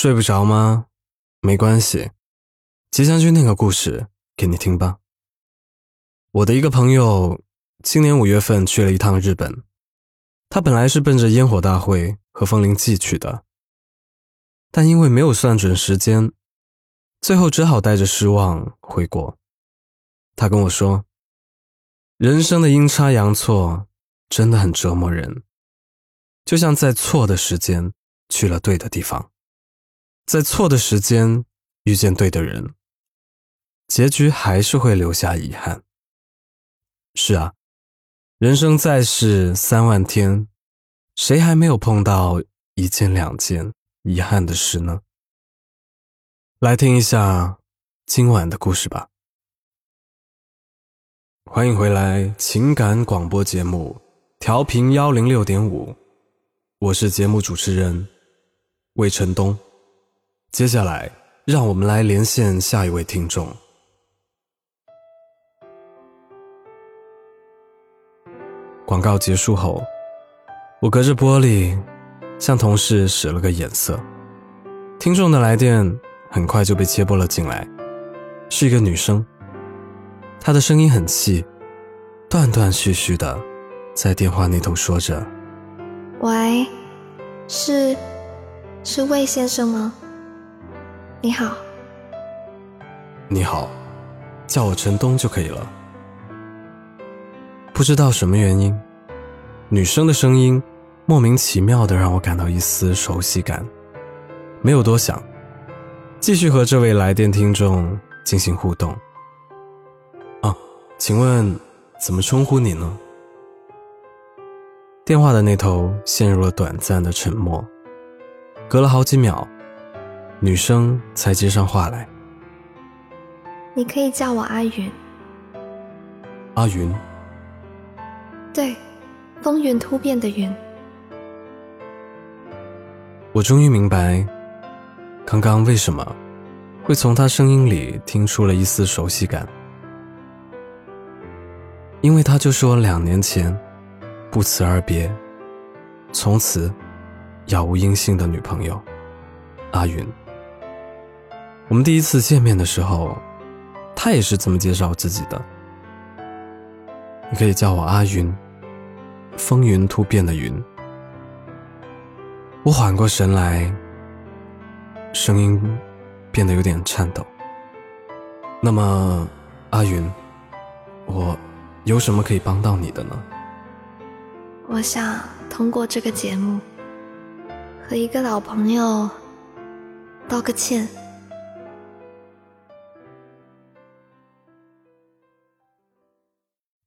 睡不着吗？没关系，即将君那个故事给你听吧。我的一个朋友今年五月份去了一趟日本，他本来是奔着烟火大会和风铃祭去的，但因为没有算准时间，最后只好带着失望回国。他跟我说，人生的阴差阳错真的很折磨人，就像在错的时间去了对的地方。在错的时间遇见对的人，结局还是会留下遗憾。是啊，人生在世三万天，谁还没有碰到一件两件遗憾的事呢？来听一下今晚的故事吧。欢迎回来，情感广播节目，调频幺零六点五，我是节目主持人魏晨东。接下来，让我们来连线下一位听众。广告结束后，我隔着玻璃向同事使了个眼色。听众的来电很快就被接拨了进来，是一个女生，她的声音很气，断断续续的在电话那头说着：“喂，是是魏先生吗？”你好，你好，叫我陈东就可以了。不知道什么原因，女生的声音莫名其妙的让我感到一丝熟悉感。没有多想，继续和这位来电听众进行互动。啊，请问怎么称呼你呢？电话的那头陷入了短暂的沉默，隔了好几秒。女生才接上话来。你可以叫我阿云。阿云。对，风云突变的云。我终于明白，刚刚为什么会从他声音里听出了一丝熟悉感。因为他就是我两年前不辞而别，从此杳无音信的女朋友，阿云。我们第一次见面的时候，他也是这么介绍自己的。你可以叫我阿云，风云突变的云。我缓过神来，声音变得有点颤抖。那么，阿云，我有什么可以帮到你的呢？我想通过这个节目，和一个老朋友道个歉。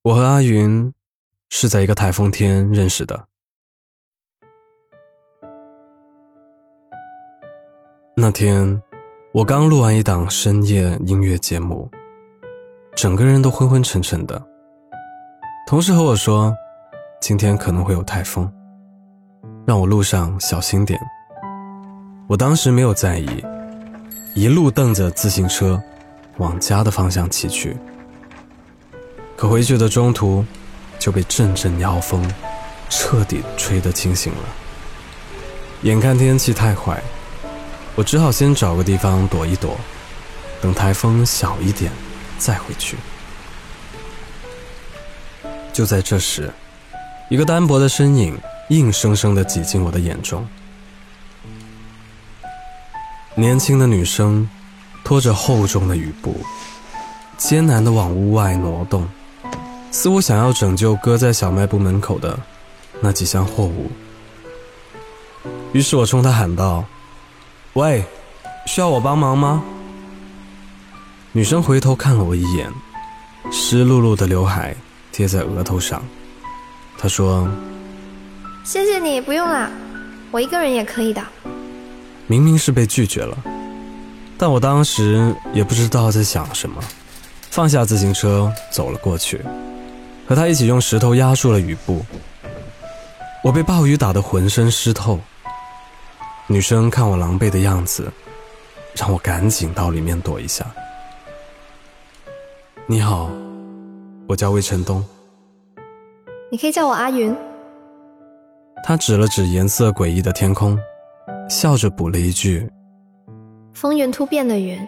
我和阿云是在一个台风天认识的。那天，我刚录完一档深夜音乐节目，整个人都昏昏沉沉的。同事和我说，今天可能会有台风，让我路上小心点。我当时没有在意，一路蹬着自行车往家的方向骑去。可回去的中途，就被阵阵妖风彻底吹得清醒了。眼看天气太坏，我只好先找个地方躲一躲，等台风小一点再回去。就在这时，一个单薄的身影硬生生地挤进我的眼中。年轻的女生拖着厚重的雨布，艰难地往屋外挪动。似乎想要拯救搁在小卖部门口的那几箱货物，于是我冲他喊道：“喂，需要我帮忙吗？”女生回头看了我一眼，湿漉漉的刘海贴在额头上，她说：“谢谢你，不用了，我一个人也可以的。”明明是被拒绝了，但我当时也不知道在想什么，放下自行车走了过去。和他一起用石头压住了雨布，我被暴雨打得浑身湿透。女生看我狼狈的样子，让我赶紧到里面躲一下。你好，我叫魏晨东。你可以叫我阿云。他指了指颜色诡异的天空，笑着补了一句：“风云突变的云。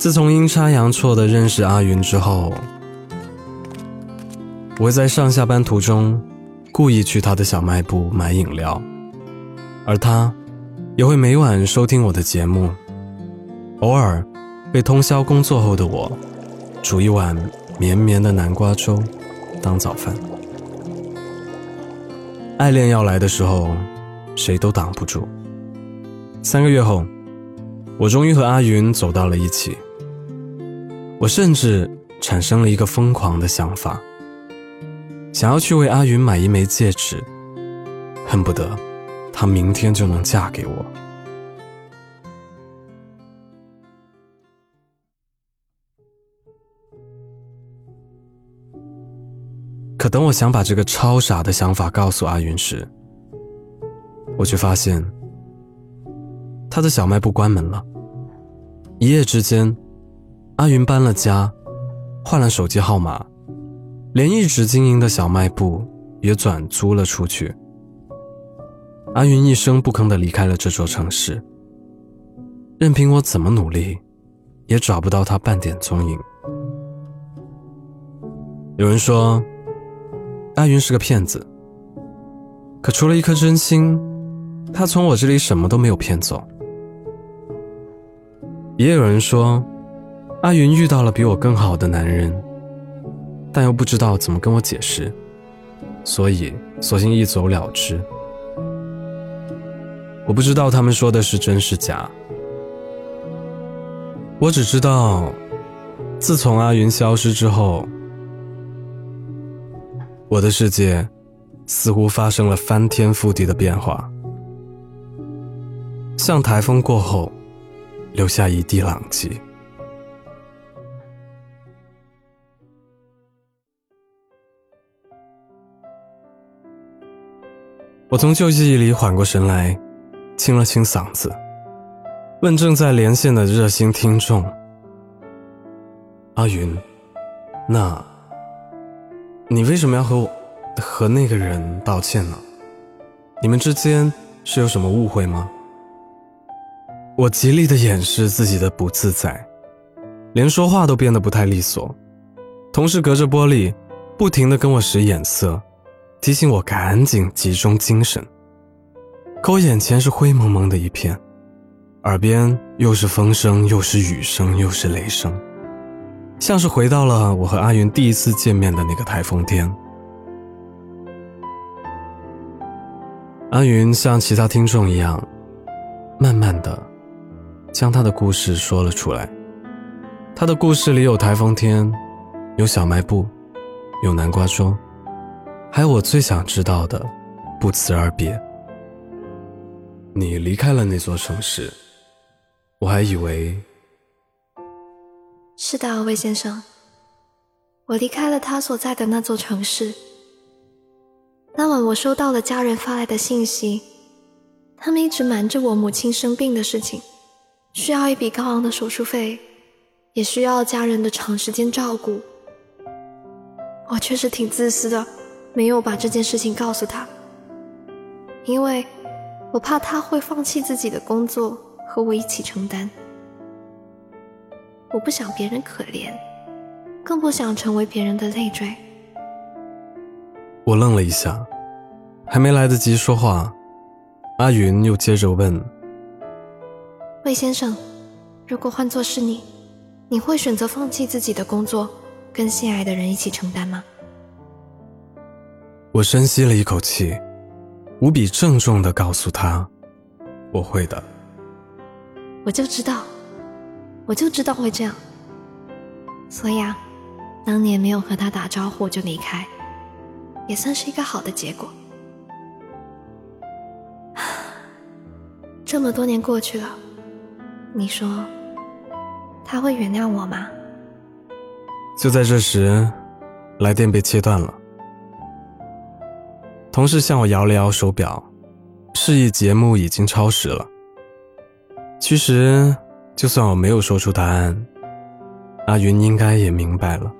自从阴差阳错的认识阿云之后，我会在上下班途中故意去他的小卖部买饮料，而他也会每晚收听我的节目。偶尔为通宵工作后的我煮一碗绵绵的南瓜粥当早饭。爱恋要来的时候，谁都挡不住。三个月后，我终于和阿云走到了一起。我甚至产生了一个疯狂的想法，想要去为阿云买一枚戒指，恨不得她明天就能嫁给我。可等我想把这个超傻的想法告诉阿云时，我却发现他的小卖部关门了，一夜之间。阿云搬了家，换了手机号码，连一直经营的小卖部也转租了出去。阿云一声不吭地离开了这座城市，任凭我怎么努力，也找不到他半点踪影。有人说，阿云是个骗子，可除了一颗真心，他从我这里什么都没有骗走。也有人说。阿云遇到了比我更好的男人，但又不知道怎么跟我解释，所以索性一走了之。我不知道他们说的是真是假，我只知道，自从阿云消失之后，我的世界似乎发生了翻天覆地的变化，像台风过后留下一地狼藉。我从旧记忆里缓过神来，清了清嗓子，问正在连线的热心听众：“阿云，那，你为什么要和我和那个人道歉呢？你们之间是有什么误会吗？”我极力的掩饰自己的不自在，连说话都变得不太利索。同事隔着玻璃，不停的跟我使眼色。提醒我赶紧集中精神，可我眼前是灰蒙蒙的一片，耳边又是风声，又是雨声，又是雷声，像是回到了我和阿云第一次见面的那个台风天。阿云像其他听众一样，慢慢的将他的故事说了出来。他的故事里有台风天，有小卖部，有南瓜粥。还有我最想知道的，不辞而别。你离开了那座城市，我还以为……是的，魏先生，我离开了他所在的那座城市。那晚我收到了家人发来的信息，他们一直瞒着我母亲生病的事情，需要一笔高昂的手术费，也需要家人的长时间照顾。我确实挺自私的。没有把这件事情告诉他，因为我怕他会放弃自己的工作和我一起承担。我不想别人可怜，更不想成为别人的累赘。我愣了一下，还没来得及说话，阿云又接着问：“魏先生，如果换作是你，你会选择放弃自己的工作，跟心爱的人一起承担吗？”我深吸了一口气，无比郑重地告诉他：“我会的。”我就知道，我就知道会这样。所以啊，当年没有和他打招呼就离开，也算是一个好的结果。这么多年过去了，你说他会原谅我吗？就在这时，来电被切断了。同事向我摇了摇手表示意节目已经超时了。其实就算我没有说出答案阿云应该也明白了。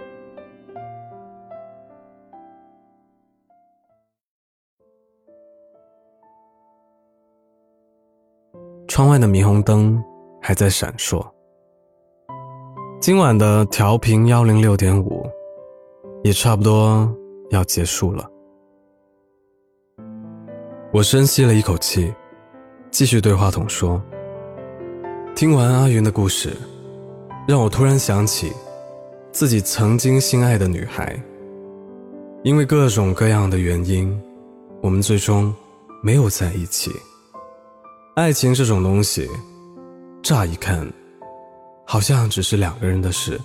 窗外的霓虹灯还在闪烁。今晚的调频幺零六点五也差不多要结束了。我深吸了一口气，继续对话筒说：“听完阿云的故事，让我突然想起自己曾经心爱的女孩。因为各种各样的原因，我们最终没有在一起。爱情这种东西，乍一看，好像只是两个人的事。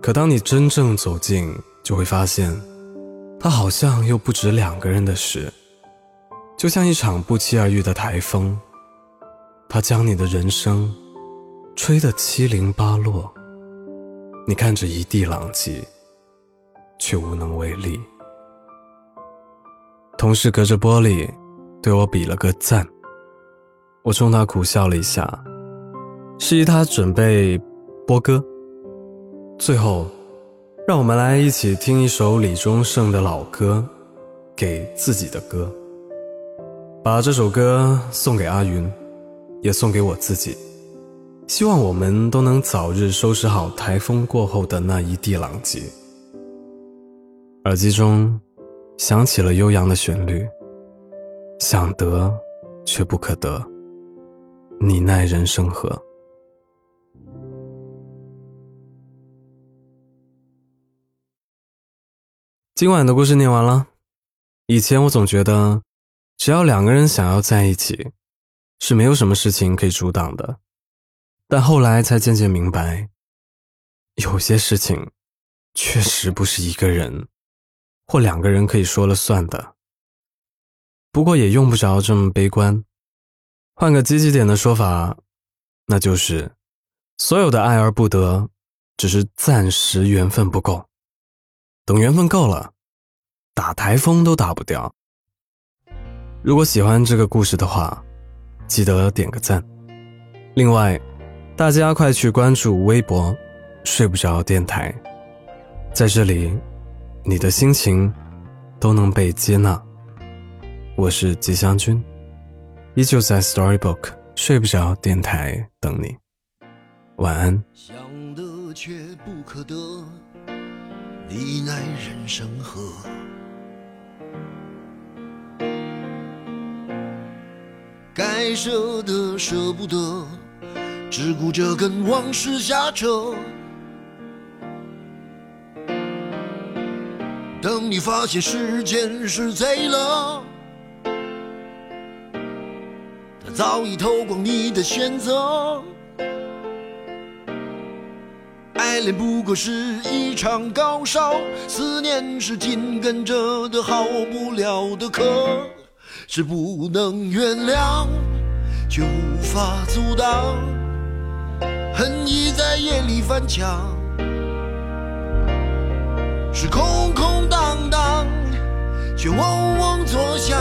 可当你真正走近，就会发现，它好像又不止两个人的事。就像一场不期而遇的台风，它将你的人生吹得七零八落。你看着一地狼藉。却无能为力。同事隔着玻璃对我比了个赞，我冲他苦笑了一下，示意他准备播歌。最后，让我们来一起听一首李宗盛的老歌《给自己的歌》，把这首歌送给阿云，也送给我自己，希望我们都能早日收拾好台风过后的那一地狼藉。耳机中响起了悠扬的旋律，想得却不可得，你奈人生何？今晚的故事念完了。以前我总觉得，只要两个人想要在一起，是没有什么事情可以阻挡的。但后来才渐渐明白，有些事情确实不是一个人。或两个人可以说了算的，不过也用不着这么悲观。换个积极点的说法，那就是所有的爱而不得，只是暂时缘分不够。等缘分够了，打台风都打不掉。如果喜欢这个故事的话，记得点个赞。另外，大家快去关注微博“睡不着电台”，在这里。你的心情都能被接纳。我是吉祥君，依旧在 Storybook 睡不着电台等你。晚安。想得却不可得，你奈人生何？该舍得舍不得，只顾着跟往事瞎扯。等你发现时间是贼了，他早已偷光你的选择。爱恋不过是一场高烧，思念是紧跟着的好不了的咳，是不能原谅，却无法阻挡，恨意在夜里翻墙。是空空荡荡，却嗡嗡作响。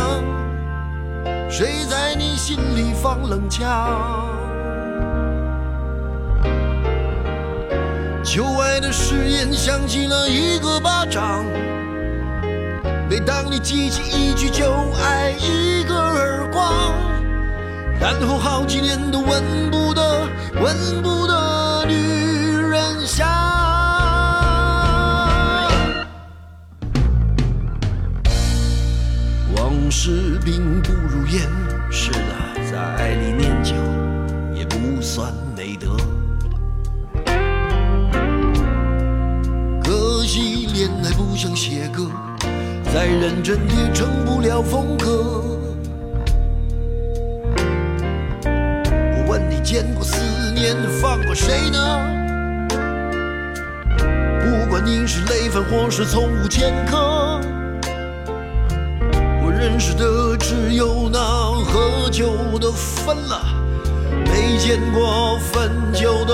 谁在你心里放冷枪？旧爱的誓言响起了一个巴掌。每当你记起一句就爱，一个耳光，然后好几年都闻不得，闻不得女人香。往事并不如烟，是的，在爱里念旧也不算美德。可惜恋爱不像写歌，再认真也成不了风格。见过思念放过谁呢？不管你是累犯或是从无前科。我认识的只有那喝酒的分了，没见过分酒的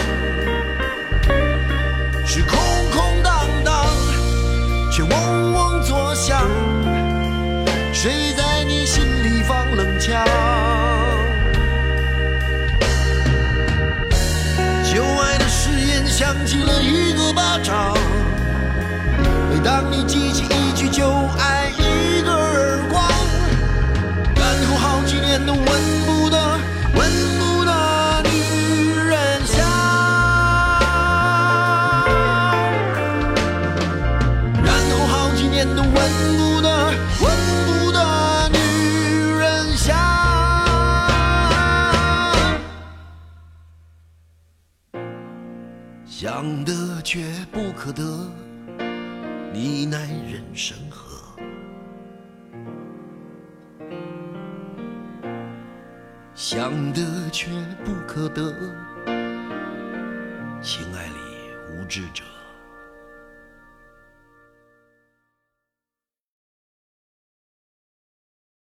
坐下想得却不可得，你奈人生何？想得却不可得，情爱里无知者。